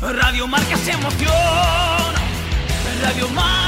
Radio Marca se emoción. Radio Marca.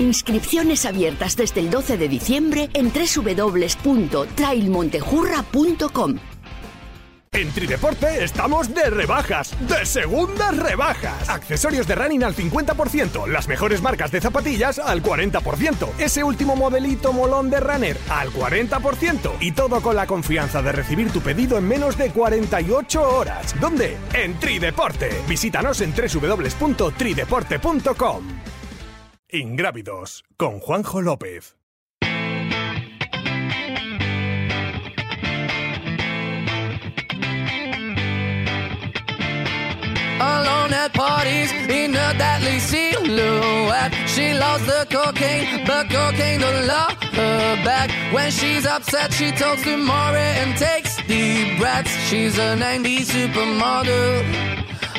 Inscripciones abiertas desde el 12 de diciembre en www.trailmontejurra.com. En Trideporte estamos de rebajas, de segundas rebajas. Accesorios de running al 50%, las mejores marcas de zapatillas al 40%, ese último modelito molón de runner al 40% y todo con la confianza de recibir tu pedido en menos de 48 horas. ¿Dónde? En Trideporte. Visítanos en www.trideporte.com. Ingrávidos con Juanjo López. Alone at parties in a deadly silhouette. She loves the cocaine, but cocaine don't love her back. When she's upset, she talks to Maury and takes deep breaths. She's a 90s supermodel.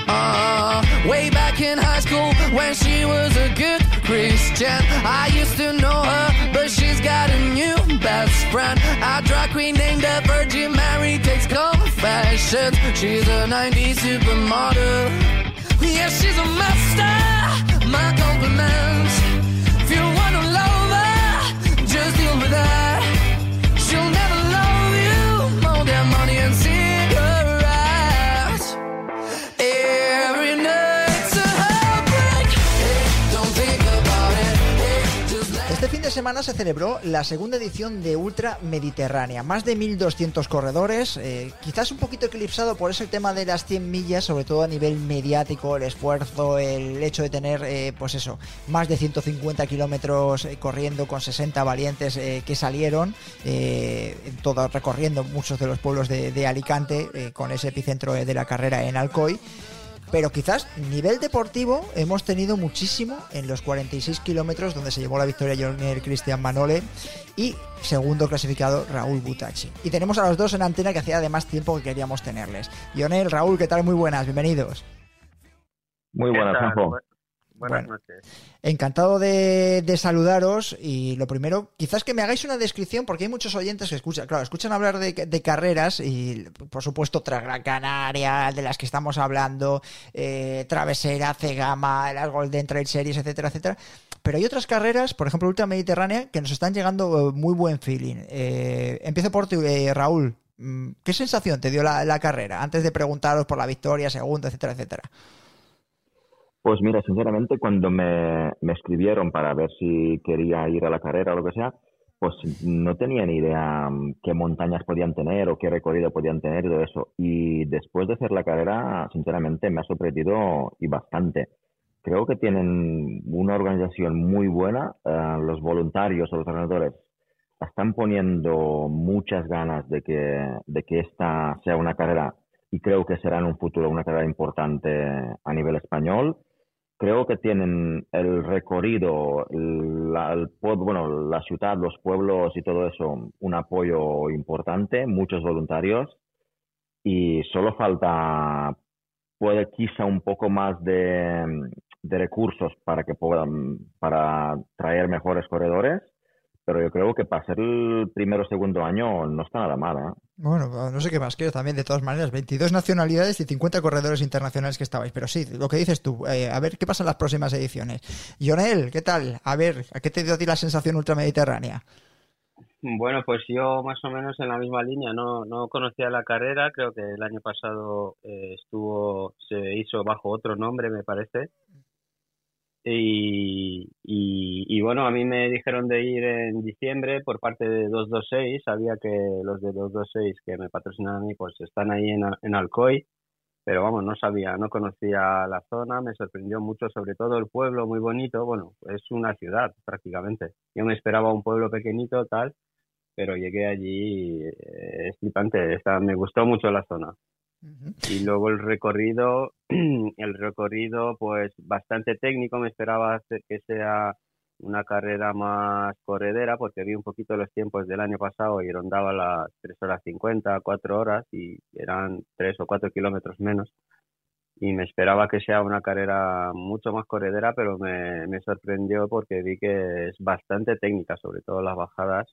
Uh, way back in high school when she was a good Christian. I used to know her, but she's got a new best friend. A drag queen named the Virgin Mary takes confessions. She's a 90s supermodel. Yeah, she's a master. My compliments. If you wanna love her, just deal with her. De semana se celebró la segunda edición de Ultra Mediterránea. Más de 1.200 corredores, eh, quizás un poquito eclipsado por ese tema de las 100 millas, sobre todo a nivel mediático, el esfuerzo, el hecho de tener, eh, pues eso, más de 150 kilómetros eh, corriendo con 60 valientes que salieron, todo, recorriendo muchos de los pueblos de, de Alicante, con ese epicentro de la carrera en Alcoy. Pero quizás nivel deportivo hemos tenido muchísimo en los 46 kilómetros donde se llevó la victoria Jorner Cristian Manole y segundo clasificado Raúl Butachi. Y tenemos a los dos en antena que hacía además tiempo que queríamos tenerles. Lionel, Raúl, ¿qué tal? Muy buenas, bienvenidos. Muy buenas. Juanjo. Bu- Buenas Bueno. noches. Encantado de, de saludaros y lo primero, quizás que me hagáis una descripción porque hay muchos oyentes que escuchan, claro, escuchan hablar de, de carreras y por supuesto tras Gran Canaria, de las que estamos hablando, eh, Travesera, Cegama, las Golden Trail Series, etcétera, etcétera. Pero hay otras carreras, por ejemplo, Ultra Mediterránea, que nos están llegando eh, muy buen feeling. Eh, empiezo por ti, eh, Raúl. Mm, ¿Qué sensación te dio la, la carrera antes de preguntaros por la victoria, segundo, etcétera, etcétera? Pues mira, sinceramente, cuando me, me escribieron para ver si quería ir a la carrera o lo que sea, pues no tenía ni idea mm, qué montañas podían tener o qué recorrido podían tener y todo eso. Y después de hacer la carrera, sinceramente, me ha sorprendido y bastante. Creo que tienen una organización muy buena. eh, los voluntarios o los organizadores están poniendo muchas ganas de que, de que esta sea una carrera y creo que será en un futuro una carrera importante a nivel español. Creo que tienen el recorrido, la, el bueno, la ciudad, los pueblos y todo eso, un apoyo importante, muchos voluntarios. Y solo falta, puede quizá un poco más de, de recursos para que puedan, para traer mejores corredores, pero yo creo que para ser el primero o segundo año no está nada mal, ¿eh? Bueno, no sé qué más quiero también, de todas maneras, 22 nacionalidades y 50 corredores internacionales que estabais, pero sí, lo que dices tú, eh, a ver qué pasa en las próximas ediciones. Lionel, ¿qué tal? A ver, ¿a qué te dio a ti la sensación ultramediterránea? Bueno, pues yo más o menos en la misma línea, no, no conocía la carrera, creo que el año pasado eh, estuvo, se hizo bajo otro nombre, me parece. Y, bueno, a mí me dijeron de ir en diciembre por parte de 226, sabía que los de 226 que me patrocinan a mí pues están ahí en, en Alcoy, pero vamos, no sabía, no conocía la zona, me sorprendió mucho, sobre todo el pueblo muy bonito, bueno, es una ciudad prácticamente. Yo me esperaba un pueblo pequeñito, tal, pero llegué allí, eh, es flipante, me gustó mucho la zona. Y luego el recorrido, el recorrido pues bastante técnico, me esperaba que sea una carrera más corredera porque vi un poquito los tiempos del año pasado y rondaba las 3 horas 50, 4 horas y eran 3 o 4 kilómetros menos. Y me esperaba que sea una carrera mucho más corredera, pero me, me sorprendió porque vi que es bastante técnica, sobre todo las bajadas.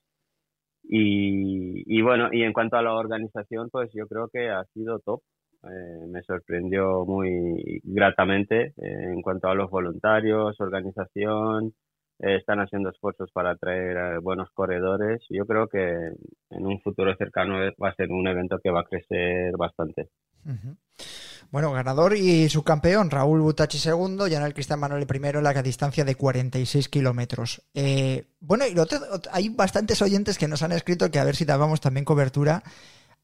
Y, y bueno, y en cuanto a la organización, pues yo creo que ha sido top. Eh, me sorprendió muy gratamente eh, en cuanto a los voluntarios, organización, eh, están haciendo esfuerzos para atraer buenos corredores. Yo creo que en un futuro cercano va a ser un evento que va a crecer bastante. Bueno, ganador y subcampeón, Raúl Butachi segundo, el Cristian Manuel primero la distancia de 46 kilómetros. bueno, y hay bastantes oyentes que nos han escrito que a ver si dábamos también cobertura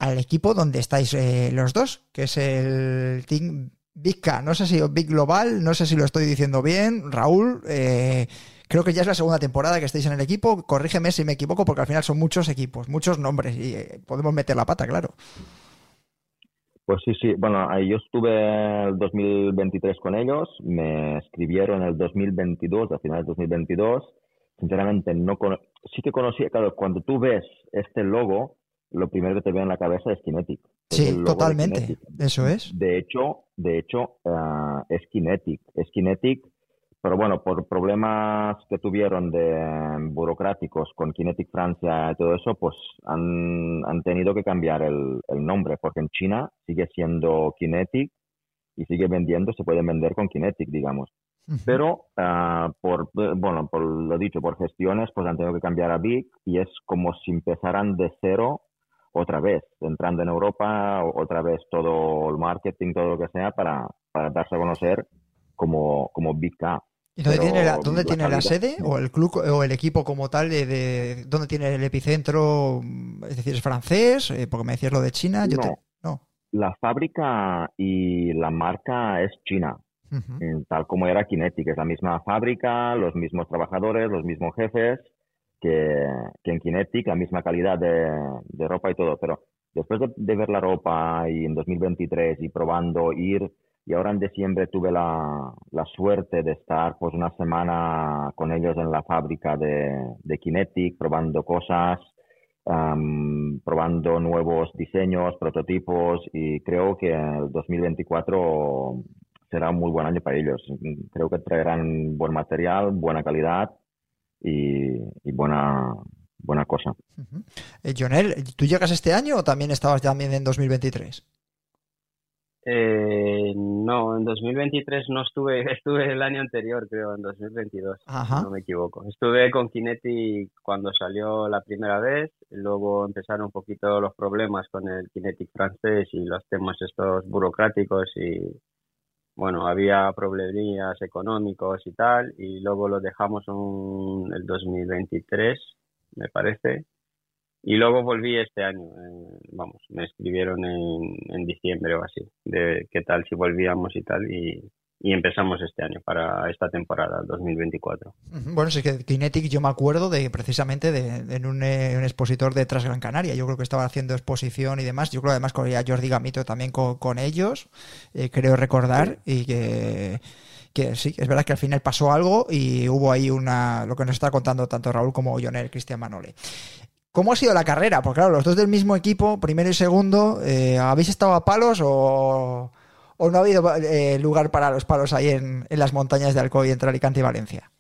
al equipo donde estáis eh, los dos, que es el Team K. No sé si Big Global, no sé si lo estoy diciendo bien. Raúl, eh, creo que ya es la segunda temporada que estáis en el equipo. Corrígeme si me equivoco, porque al final son muchos equipos, muchos nombres y eh, podemos meter la pata, claro. Pues sí, sí. Bueno, yo estuve el 2023 con ellos, me escribieron el 2022, al final del 2022. Sinceramente, no sí que conocía, claro, cuando tú ves este logo, lo primero que te veo en la cabeza es Kinetic. Sí, totalmente. Eso es. De hecho, de hecho uh, es Kinetic. Es Kinetic, pero bueno, por problemas que tuvieron de burocráticos con Kinetic Francia y todo eso, pues han, han tenido que cambiar el, el, nombre, porque en China sigue siendo Kinetic y sigue vendiendo, se puede vender con Kinetic, digamos. Pero uh, por, bueno, por lo dicho, por gestiones, pues han tenido que cambiar a Big y es como si empezaran de cero otra vez, entrando en Europa, otra vez todo el marketing, todo lo que sea, para, para darse a conocer como, como Big K. ¿Y dónde tiene, la, dónde tiene la sede o el club o el equipo como tal de, dónde tiene el epicentro? Es decir, es francés, eh, porque me decías lo de China. Yo no, no, la fábrica y la marca es China, mm, tal como era Kinetic, es la misma fábrica, los mismos trabajadores, los mismos jefes, que, en Kinetic, la misma calidad de, ropa y todo, pero después de, ver la ropa y en 2023 y probando ir, y ahora en diciembre tuve la, suerte de estar pues una semana con ellos en la fábrica de, de Kinetic, probando cosas, probando nuevos diseños, prototipos y creo que el 2024 será un muy buen año para ellos. Creo que traerán buen material, buena calidad y, buena, buena cosa. Eh, ¿tú llegas este año o también estabas también en 2023? Eh, no, en 2023 no estuve, estuve el año anterior, creo, en 2022, no me equivoco. Estuve con Kinetic cuando salió la primera vez, luego empezaron un poquito los problemas con el Kinetic francés y los temas estos burocráticos y, bueno, había problemas económicos y tal, y luego lo dejamos en el 2023, me parece, y luego volví este año, vamos, me escribieron en, en diciembre o así, de qué tal si volvíamos y tal, y, y empezamos este año para esta temporada 2024. Bueno, sí que Kinetic yo me acuerdo de precisamente de, en un, eh, un, expositor de Gran Canaria. Yo creo que estaba haciendo exposición y demás. Yo creo además que a Jordi Gamito también con, ellos, eh, creo recordar, y que que sí, es verdad que al final pasó algo y hubo ahí una lo que nos está contando tanto Raúl como Jonel Cristian Manole. ¿Cómo ha sido la carrera? Porque claro, los dos del mismo equipo, primero y segundo, eh, ¿habéis estado a palos o, o no ha habido eh, lugar para los palos ahí en, en, las montañas de Alcoy entre Alicante y Valencia?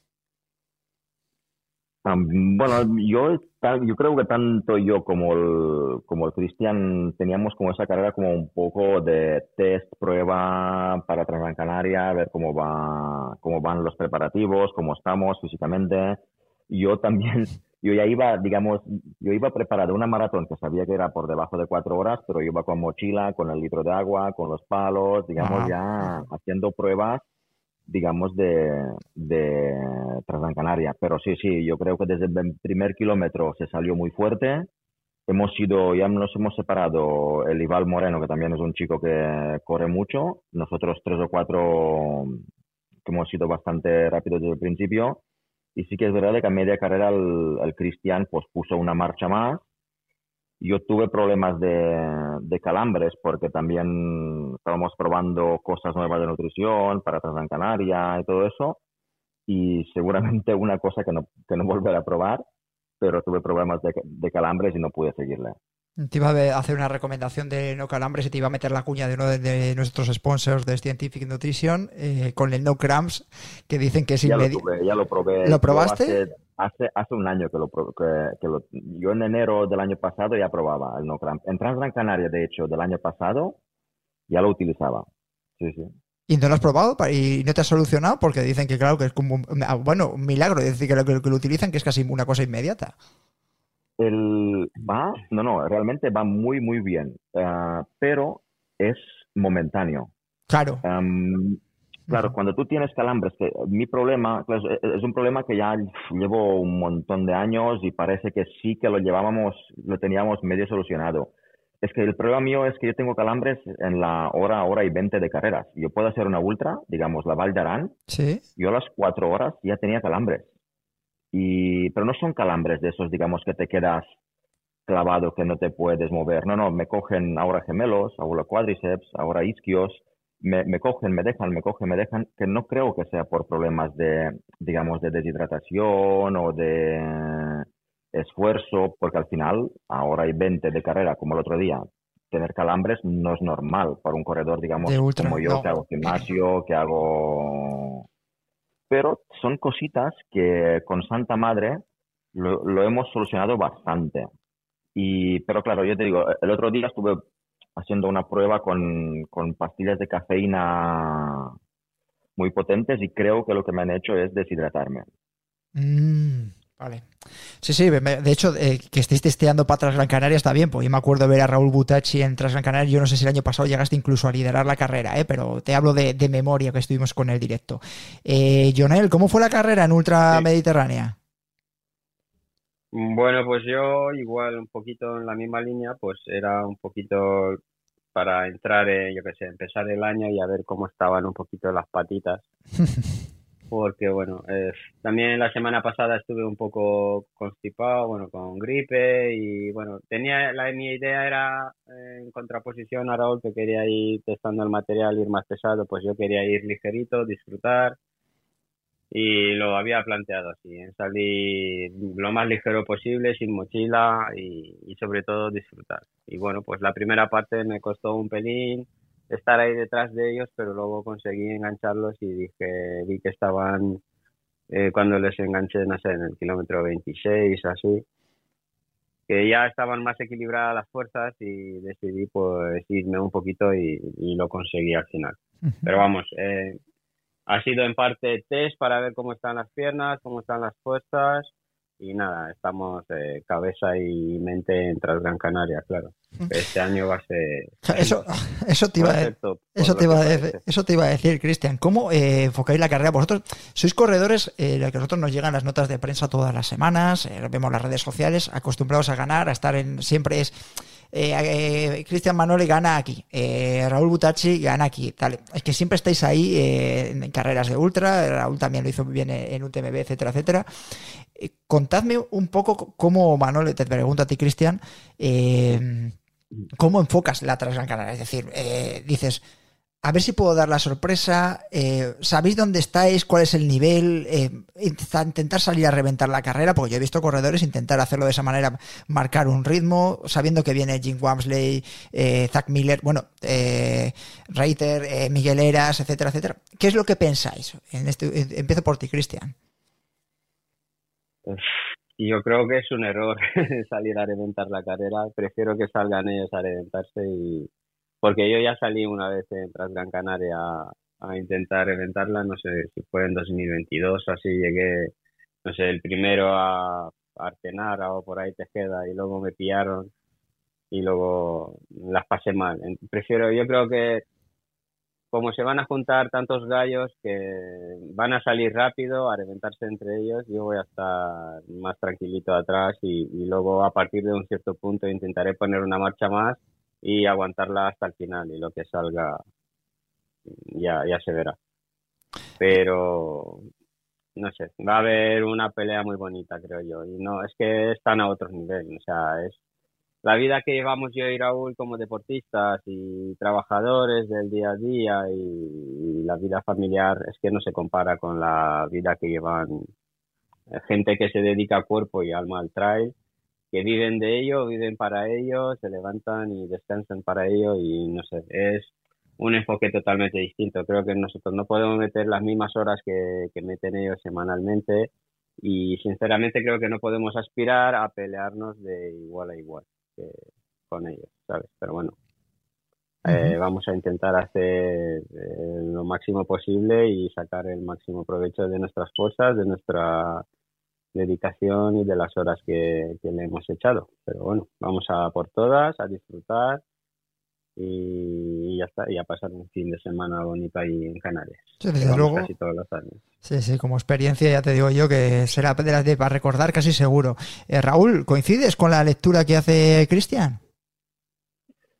bueno, yo, yo creo que tanto yo como el, como el Cristian teníamos como esa carrera como un poco de test, prueba para Transgran Canaria, ver cómo va, cómo van los preparativos, cómo estamos físicamente. Yo también yo ya iba, digamos, yo iba preparado una maratón que sabía que era por debajo de cuatro horas, pero yo iba con mochila, con el litro de agua, con los palos, digamos, ya haciendo pruebas, digamos, de, de Canaria. Pero sí, sí, yo creo que desde el primer kilómetro se salió muy fuerte. Hemos sido, ya nos hemos separado el Ival Moreno, que también es un chico que corre mucho. Nosotros tres o cuatro que hemos sido bastante rápidos desde el principio y sí que es verdad que a media carrera el, Cristian pues puso una marcha más yo tuve problemas de, calambres porque también estábamos probando cosas nuevas de nutrición para Transgran Canaria y todo eso. Y seguramente una cosa que no, que no volveré a probar, pero tuve problemas de calambres y no pude seguirle. Te iba a hacer una recomendación de no calambres y te iba a meter la cuña de uno de, nuestros sponsors de Scientific Nutrition eh, con el no cramps que dicen que es inmediato. Ya lo probé. ¿Lo probaste? Hace, hace, un año que lo, que, lo, Yo en enero del año pasado ya probaba el no cramps. En Transgran Canaria, de hecho, del año pasado ya lo utilizaba. Sí, sí. ¿Y no lo has probado y no te has solucionado? Porque dicen que, claro, que es como. Ah, bueno, un milagro. decir, que lo, que lo utilizan que es casi una cosa inmediata el va, no, no, realmente va muy, muy bien, ah, pero es momentáneo. Claro. claro, cuando tú tienes calambres, que mi problema pues, e, e, es un problema que ya llevo un montón de años y parece que sí que lo llevábamos, lo teníamos medio solucionado. Es que el problema mío es que yo tengo calambres en la hora, hora y veinte de carreras. Yo puedo hacer una ultra, digamos, la Val de Arán. Sí. Yo a las cuatro horas ya tenía calambres. Y, pero no son calambres de esos, digamos, que te quedas clavado, que no te puedes mover. No, no, me cogen ahora gemelos, ahora cuádriceps, ahora isquios, me, me, cogen, me dejan, me cogen, me dejan, que no creo que sea por problemas de, digamos, de deshidratación o de esfuerzo, porque al final, ahora hay 20 de carrera, como el otro día, tener calambres no es normal para un corredor, digamos, como yo, que hago gimnasio, que hago pero son cositas que con Santa Madre lo, hemos solucionado bastante. Y, pero claro, yo te digo, el otro día estuve haciendo una prueba con, con pastillas de cafeína muy potentes y creo que lo que me han hecho es deshidratarme. Mm. Vale. Sí, sí, de hecho, eh, que estéis testeando para Transgran Canaria está bien, pues yo me acuerdo ver a Raúl Butachi en Transgran Canaria, yo no sé si el año pasado llegaste incluso a liderar la carrera, ¿eh? pero te hablo de, memoria que estuvimos con el directo. Eh, Jonel, ¿cómo fue la carrera en Ultra Mediterránea? Bueno, pues yo igual un poquito en la misma línea, pues era un poquito para entrar, yo qué sé, empezar el año y a ver cómo estaban un poquito las patitas. porque bueno, eh, también la semana pasada estuve un poco constipado, bueno, con gripe y bueno, tenía la mi idea era en contraposición a Raúl que quería ir testando el material, ir más pesado, pues yo quería ir ligerito, disfrutar y lo había planteado así, en salir lo más ligero posible, sin mochila y, y sobre todo disfrutar. Y bueno, pues la primera parte me costó un pelín, estar ahí detrás de ellos, pero luego conseguí engancharlos y dije, vi que estaban, eh, cuando les enganché, no sé, en el kilómetro 26, así, que ya estaban más equilibradas las fuerzas y decidí pues irme un poquito y, lo conseguí al final. Pero vamos, eh, ha sido en parte test para ver cómo están las piernas, cómo están las fuerzas y nada, estamos eh, cabeza y mente en Gran Canaria, claro. Este año va a ser... Eso, eso te iba a, eso te iba a decir, eso te iba a decir, Cristian. ¿Cómo eh, enfocáis la carrera? Vosotros sois corredores, eh, que a nosotros nos llegan las notas de prensa todas las semanas, eh, vemos las redes sociales, acostumbrados a ganar, a estar en... Siempre es Cristian Manoli gana aquí, eh, Raúl Butachi gana aquí, tal. Es que siempre estáis ahí en carreras de ultra, Raúl también lo hizo bien en UTMB, etcétera, etcétera. Contadme un poco cómo, Manoli, te pregunto a ti, Cristian, cómo enfocas la Transgran. Es decir, dices, a ver si puedo dar la sorpresa. Eh, ¿Sabéis dónde estáis? ¿Cuál es el nivel? Eh, intentar salir a reventar la carrera, porque yo he visto corredores intentar hacerlo de esa manera, marcar un ritmo, sabiendo que viene Jim Wamsley, eh, Zach Miller, bueno, Reiter, Miguel Eras, etcétera, etcétera. ¿Qué es lo que pensáis? En este, empiezo por ti, Cristian. Yo creo que es un error salir a reventar la carrera. Prefiero que salgan ellos a reventarse y porque yo ya salí una vez en Transgran Canaria a, intentar reventarla, no sé si fue en 2022, así llegué, no sé, el primero a Artenara o por ahí Tejeda y luego me pillaron y luego las pasé mal. Prefiero, yo creo que como se van a juntar tantos gallos que van a salir rápido a reventarse entre ellos, yo voy a estar más tranquilito atrás y, y luego a partir de un cierto punto intentaré poner una marcha más y aguantarla hasta el final y lo que salga ya, ya se verá. Pero no sé, va a haber una pelea muy bonita, creo yo. Y no, es que están a otro nivel. O sea, es la vida que llevamos yo y Raúl como deportistas y trabajadores del día a día y, la vida familiar es que no se compara con la vida que llevan eh, gente que se dedica cuerpo y alma al trail, que viven de ello, viven para ello, se levantan y descansan para ello y no sé, es un enfoque totalmente distinto. Creo que nosotros no podemos meter las mismas horas que, que meten ellos semanalmente y sinceramente creo que no podemos aspirar a pelearnos de igual a igual con ellos, ¿sabes? Pero bueno, eh, vamos a intentar hacer eh, lo máximo posible y sacar el máximo provecho de nuestras cosas, de nuestra dedicación y de las horas que, que le hemos echado. Pero bueno, vamos a por todas, a disfrutar y ya está, y a pasar un fin de semana bonito ahí en Canarias. Sí, desde luego. Casi todos los años. Sí, sí, como experiencia ya te digo yo que será de las de para recordar casi seguro. Eh, Raúl, ¿coincides con la lectura que hace Cristian?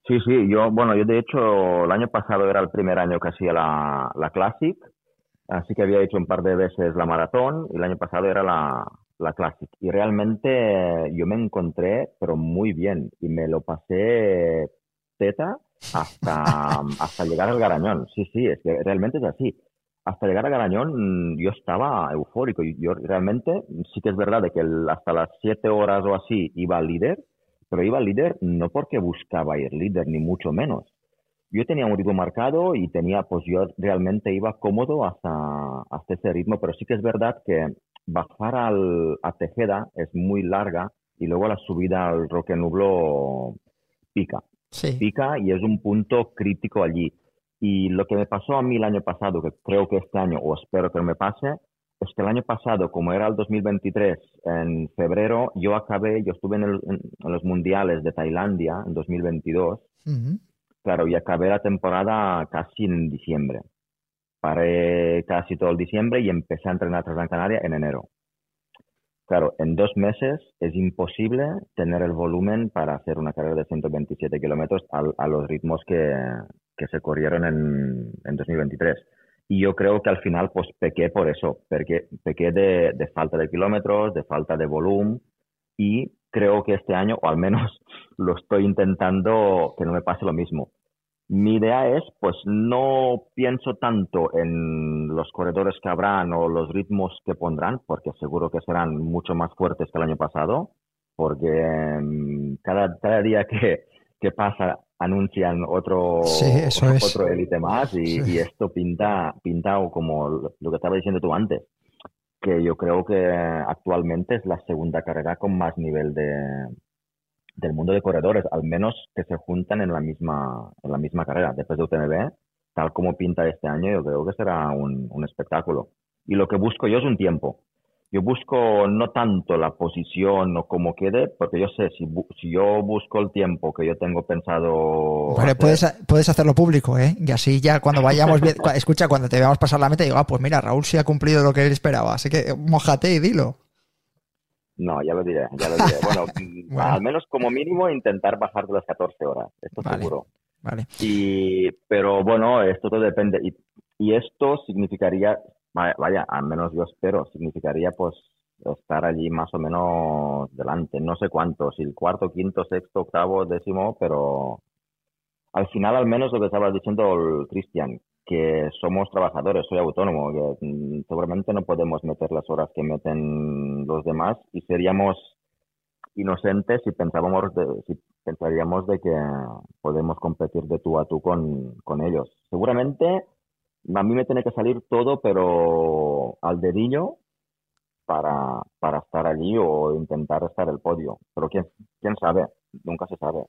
Sí, sí, yo, bueno, yo de hecho el año pasado era el primer año que hacía la, la Classic, así que había hecho un par de veces la maratón y el año pasado era la, la Classic. Y realmente yo me encontré, pero muy bien, y me lo pasé teta hasta, hasta llegar al Garañón. Sí, sí, es que realmente es así. Hasta llegar al Garañón mm, yo estaba eufórico. Yo realmente, sí que es verdad de que hasta las siete horas o así iba líder, pero iba líder no porque buscaba ir líder, ni mucho menos. Yo tenía un ritmo marcado y tenía, pues yo realmente iba cómodo hasta, hasta ese ritmo, pero sí que es verdad que bajar al, a Tejeda es muy larga y luego la subida al Roque Nublo pica pica y es un punto crítico allí. Y lo que me pasó a mí el año pasado, que creo que este año, o espero que me pase, es que el año pasado, como era el 2023, en febrero, yo acabé, yo estuve en, los mundiales de Tailandia en 2022, claro, y acabé la temporada casi en diciembre. Paré casi todo el diciembre y empecé a entrenar tras Canaria en enero. Claro, en dos meses es imposible tener el volumen para hacer una carrera de 127 kilómetros a, los ritmos que, se corrieron en, en, 2023. Y yo creo que al final pues pequé por eso, pequé de, de falta de kilómetros, de falta de volumen y creo que este año, o al menos lo estoy intentando, que no me pase lo mismo. Mi idea es, pues no pienso tanto en los corredores que habrán o los ritmos que pondrán, porque seguro que serán mucho más fuertes que el año pasado, porque mm, cada, cada día que, que pasa anuncian otro, otro élite más y, esto pinta, pinta como lo que estaba diciendo tú antes, que yo creo que actualmente es la segunda carrera con más nivel de, del mundo de corredores, al menos que se juntan en la misma, en la misma carrera. Después de UTMB, tal como pinta este año, yo creo que será un, un espectáculo. Y lo que busco yo es un tiempo. Yo busco no tanto la posición o cómo quede, porque yo sé, si, si yo busco el tiempo que yo tengo pensado... puedes, puedes hacerlo público, ¿eh? Y así ya cuando vayamos, bien, escucha, cuando te veamos pasar la meta, digo, ah, pues mira, Raúl sí ha cumplido lo que él esperaba, así que mojate y dilo. No, ya lo diré, ya lo diré. Bueno, al menos como mínimo intentar bajar de las 14 horas, esto seguro. Vale. Y, pero bueno, esto todo depende. Y, y esto significaría, vaya, al menos yo espero, significaría pues estar allí más o menos delante. No sé cuánto, si el cuarto, quinto, sexto, octavo, décimo, pero al final al menos lo que estaba diciendo el Cristian, que somos trabajadores, soy autónomo, mm, seguramente no podemos meter las horas que meten los demás y seríamos inocentes si pensábamos si pensaríamos de que podemos competir de tú a tú con, con ellos. Seguramente a mí me tiene que salir todo, pero al dedillo para, para estar allí o intentar estar el podio. Pero quién, quién sabe, nunca se sabe.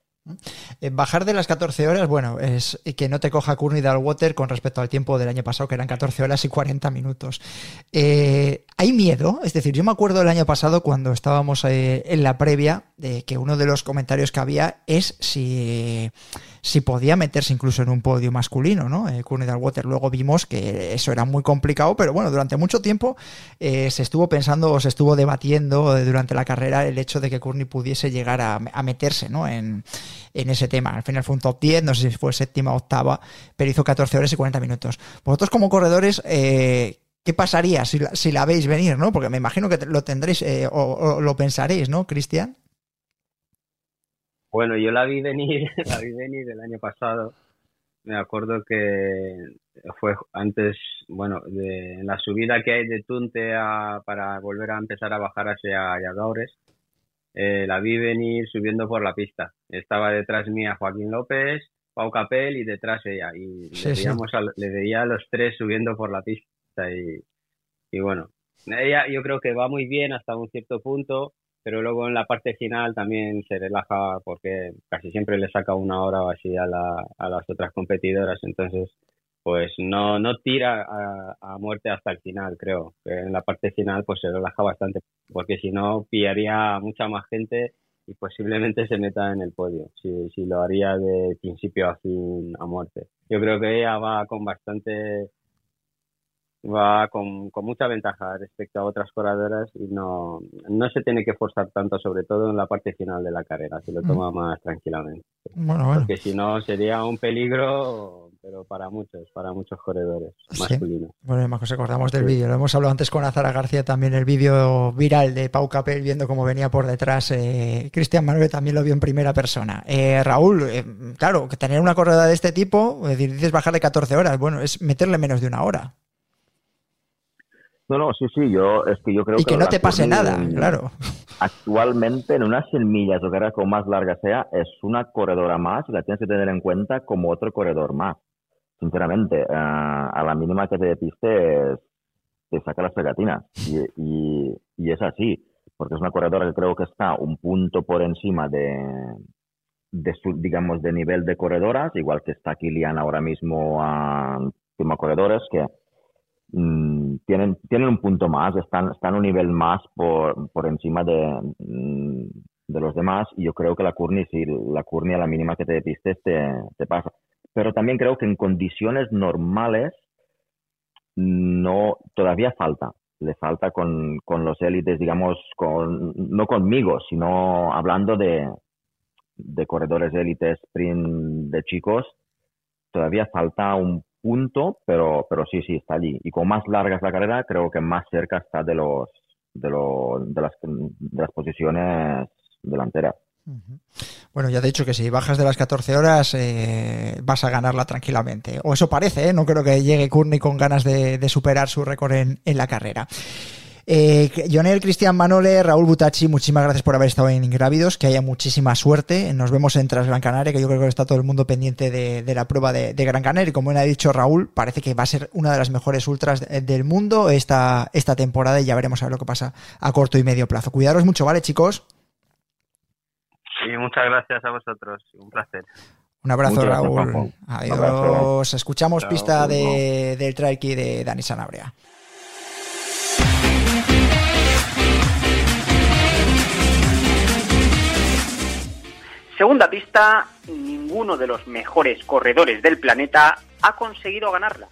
Eh, bajar de las 14 horas, bueno, es que no te coja Courtney Water con respecto al tiempo del año pasado, que eran 14 horas y 40 minutos. Eh, ¿Hay miedo? Es decir, yo me acuerdo del año pasado cuando estábamos eh, en la previa, de que uno de los comentarios que había es si si podía meterse incluso en un podio masculino, ¿no? Eh, Water. Luego vimos que eso era muy complicado, pero bueno, durante mucho tiempo eh, se estuvo pensando o se estuvo debatiendo durante la carrera el hecho de que Courtney pudiese llegar a, meterse, ¿no? Ese tema. Al final fue un top 10, no sé si fue séptima o octava, pero hizo 14 horas y 40 minutos. Vosotros como corredores, eh, ¿qué pasaría si la, si la veis venir, ¿no? Porque me imagino que lo tendréis o, lo pensaréis, ¿no, Cristian? Bueno, yo la vi venir, la vi venir el año pasado. Me acuerdo que fue antes, bueno, de en la subida que hay de Tunte a, para volver a empezar a bajar hacia Yadores. Eh, la vi venir subiendo por la pista. Estaba detrás mía Joaquín López, Pau Capel y detrás ella. Y Sí, le, sí. veíamos a, le veía a los tres subiendo por la pista. Y, y bueno, ella yo creo que va muy bien hasta un cierto punto, pero luego en la parte final también se relaja porque casi siempre le saca una hora o así a, la, a las otras competidoras. Entonces, pues no, no tira a, a muerte hasta el final, creo. En la parte final pues se relaja bastante, porque si no pillaría a mucha más gente y posiblemente se meta en el podio, si, si lo haría de principio a fin a muerte. Yo creo que ella va con bastante va con, con mucha ventaja respecto a otras corredoras y no, no se tiene que forzar tanto, sobre todo en la parte final de la carrera, se lo toma más tranquilamente. Bueno, bueno. Porque si no sería un peligro, pero para muchos, para muchos corredores Sí. masculinos. Bueno, además nos acordamos del vídeo. Lo hemos hablado antes con Azara García también, el vídeo viral de Pau Capel viendo cómo venía por detrás. Eh, Cristian Manuel también lo vio en primera persona. Eh, Raúl, eh, claro, que tener una corredora de este tipo, es decir, dices bajar de 14 horas, bueno, es meterle menos de una hora. No, no, sí, sí, yo es que yo creo Y que no te pase nada, claro. Actualmente en unas 100 millas o carrera como más larga sea, es una corredora más y la tienes que tener en cuenta como otro corredor más. Sinceramente, ah, a la mínima que te depistes, te saca las pegatinas. Y, y, es así, porque es una corredora que creo que está un punto por encima de, de su, digamos, de nivel de corredoras, igual que está Kilian ahora mismo a último corredores, que mm, tienen, tienen un punto más, están, están un nivel más por, por encima de, mm, de los demás y yo creo que la Courtney, si la Courtney a la mínima que te depistes te, te pasa. Pero también creo que en condiciones normales no, todavía falta. Le falta con, con los élites, digamos, con, no conmigo, sino hablando de, de corredores élites sprint de chicos, todavía falta un punto, pero, pero sí, sí, está allí. Y con más larga es la carrera, creo que más cerca está de los de, lo- de, las, de las posiciones delanteras. Bueno, ya te he dicho que si bajas de las 14 horas eh, vas a ganarla tranquilamente. O eso parece, ¿eh? no creo que llegue Courtney con ganas de, superar su récord en, la carrera. Eh, Jonel, Cristian Manole, Raúl Butachi, muchísimas gracias por haber estado en Ingrávidos, que haya muchísima suerte. Nos vemos en Tras Gran Canaria, que yo creo que está todo el mundo pendiente de, la prueba de, Gran Canaria. Y como bien ha dicho Raúl, parece que va a ser una de las mejores ultras de- del mundo esta, esta temporada y ya veremos a ver lo que pasa a corto y medio plazo. Cuidaros mucho, ¿vale, chicos? Y muchas gracias a vosotros, un placer. Un abrazo, Muchas gracias, Raúl. Un Adiós. abrazo. Escuchamos Chao, pista de, del trail key de Dani Sanabria. Segunda pista, ninguno de los mejores corredores del planeta ha conseguido ganarla.